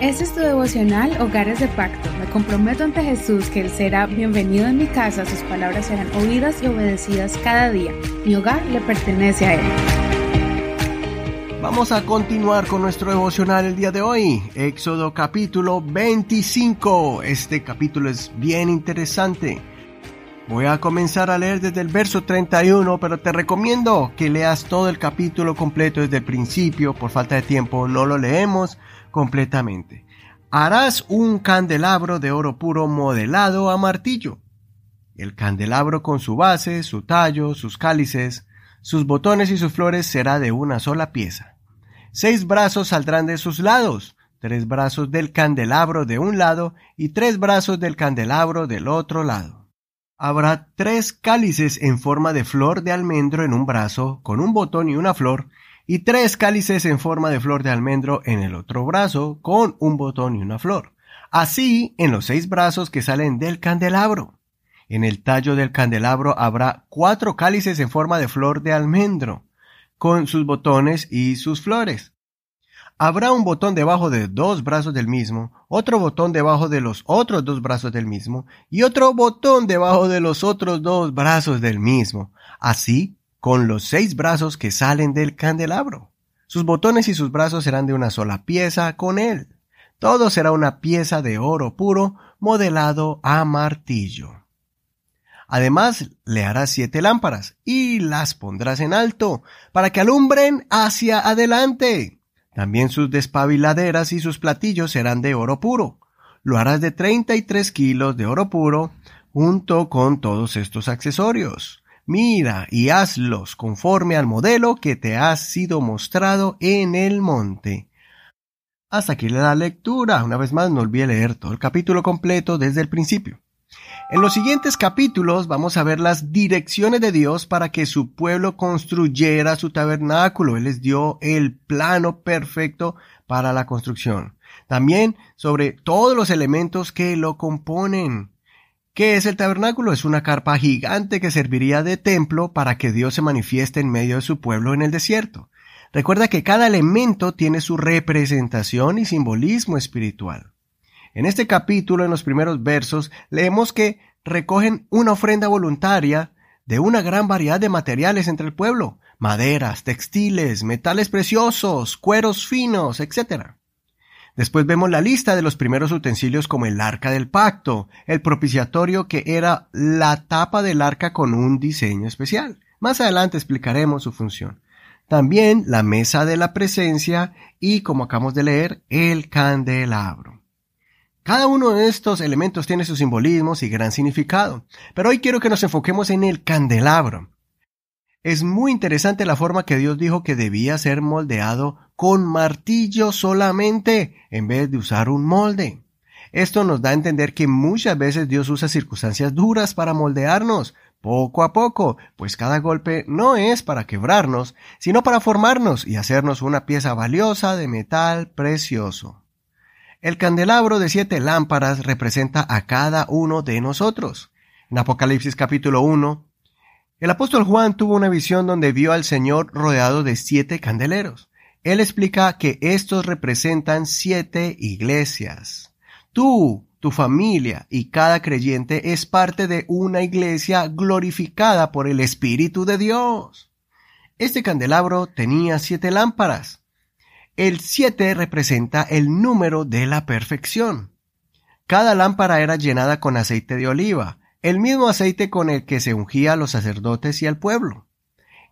Este es tu devocional Hogares de Pacto. Me comprometo ante Jesús que Él será bienvenido en mi casa, sus palabras serán oídas y obedecidas cada día. Mi hogar le pertenece a Él. Vamos a continuar con nuestro devocional el día de hoy. Éxodo capítulo 25. Este capítulo es bien interesante. Voy a comenzar a leer desde el verso 31, pero te recomiendo que leas todo el capítulo completo desde el principio. Por falta de tiempo no lo leemos completamente. Harás un candelabro de oro puro modelado a martillo. El candelabro con su base, su tallo, sus cálices, sus botones y sus flores será de una sola pieza. Seis brazos saldrán de sus lados, tres brazos del candelabro de un lado y tres brazos del candelabro del otro lado. Habrá tres cálices en forma de flor de almendro en un brazo, con un botón y una flor, y tres cálices en forma de flor de almendro en el otro brazo, con un botón y una flor. Así en los seis brazos que salen del candelabro. En el tallo del candelabro habrá cuatro cálices en forma de flor de almendro, con sus botones y sus flores. Habrá un botón debajo de dos brazos del mismo, otro botón debajo de los otros dos brazos del mismo, y otro botón debajo de los otros dos brazos del mismo. Así con los seis brazos que salen del candelabro. Sus botones y sus brazos serán de una sola pieza con él. Todo será una pieza de oro puro modelado a martillo. Además, le harás siete lámparas y las pondrás en alto para que alumbren hacia adelante. También sus despabiladeras y sus platillos serán de oro puro. Lo harás de treinta y tres kilos de oro puro junto con todos estos accesorios. Mira y hazlos conforme al modelo que te ha sido mostrado en el monte. Hasta aquí la lectura. Una vez más, no olvide leer todo el capítulo completo desde el principio. En los siguientes capítulos vamos a ver las direcciones de Dios para que su pueblo construyera su tabernáculo. Él les dio el plano perfecto para la construcción. También sobre todos los elementos que lo componen. ¿Qué es el tabernáculo? Es una carpa gigante que serviría de templo para que Dios se manifieste en medio de su pueblo en el desierto. Recuerda que cada elemento tiene su representación y simbolismo espiritual. En este capítulo, en los primeros versos, leemos que recogen una ofrenda voluntaria de una gran variedad de materiales entre el pueblo, maderas, textiles, metales preciosos, cueros finos, etc. Después vemos la lista de los primeros utensilios como el arca del pacto, el propiciatorio que era la tapa del arca con un diseño especial. Más adelante explicaremos su función. También la mesa de la presencia y, como acabamos de leer, el candelabro. Cada uno de estos elementos tiene sus simbolismos y gran significado, pero hoy quiero que nos enfoquemos en el candelabro. Es muy interesante la forma que Dios dijo que debía ser moldeado con martillo solamente, en vez de usar un molde. Esto nos da a entender que muchas veces Dios usa circunstancias duras para moldearnos, poco a poco, pues cada golpe no es para quebrarnos, sino para formarnos y hacernos una pieza valiosa de metal precioso. El candelabro de siete lámparas representa a cada uno de nosotros. En Apocalipsis capítulo 1, el apóstol Juan tuvo una visión donde vio al Señor rodeado de siete candeleros. Él explica que estos representan siete iglesias. Tú, tu familia y cada creyente es parte de una iglesia glorificada por el Espíritu de Dios. Este candelabro tenía siete lámparas. El siete representa el número de la perfección. Cada lámpara era llenada con aceite de oliva, el mismo aceite con el que se ungía a los sacerdotes y al pueblo.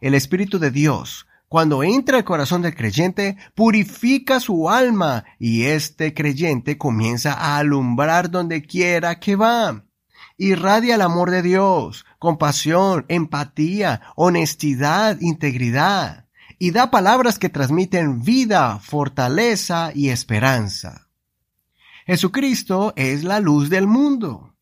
El Espíritu de Dios cuando entra al corazón del creyente, purifica su alma y este creyente comienza a alumbrar donde quiera que va. Irradia el amor de Dios, compasión, empatía, honestidad, integridad, y da palabras que transmiten vida, fortaleza y esperanza. Jesucristo es la luz del mundo.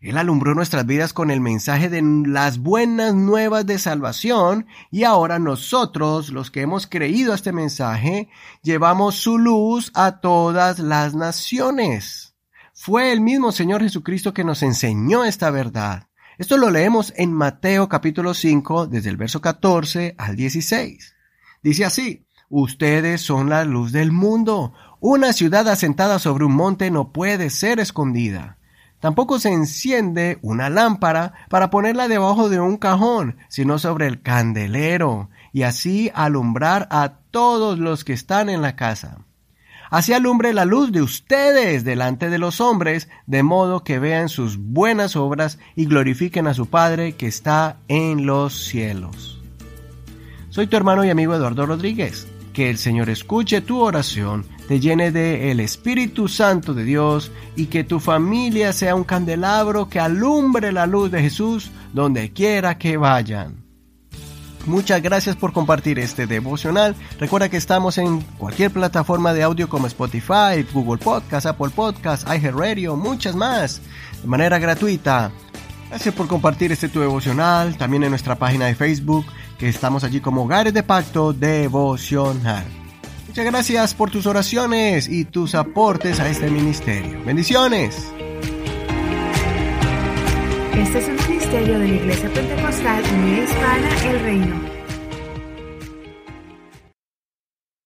Él alumbró nuestras vidas con el mensaje de las buenas nuevas de salvación y ahora nosotros, los que hemos creído a este mensaje, llevamos su luz a todas las naciones. Fue el mismo Señor Jesucristo que nos enseñó esta verdad. Esto lo leemos en Mateo capítulo 5 desde el verso 14 al 16. Dice así, Ustedes son la luz del mundo. Una ciudad asentada sobre un monte no puede ser escondida. Tampoco se enciende una lámpara para ponerla debajo de un cajón, sino sobre el candelero, y así alumbrar a todos los que están en la casa. Así alumbre la luz de ustedes delante de los hombres, de modo que vean sus buenas obras y glorifiquen a su Padre que está en los cielos. Soy tu hermano y amigo Eduardo Rodríguez. Que el Señor escuche tu oración, te llene de el Espíritu Santo de Dios y que tu familia sea un candelabro que alumbre la luz de Jesús donde quiera que vayan. Muchas gracias por compartir este devocional. Recuerda que estamos en cualquier plataforma de audio como Spotify, Google Podcast, Apple Podcast, iHeartRadio, muchas más, de manera gratuita. Gracias por compartir este tu devocional, también en nuestra página de Facebook, estamos allí como Hogares de Pacto Devocional. Muchas gracias por tus oraciones y tus aportes a este ministerio. Bendiciones. Este es un ministerio de la Iglesia Pentecostal Unida Hispana El Reino.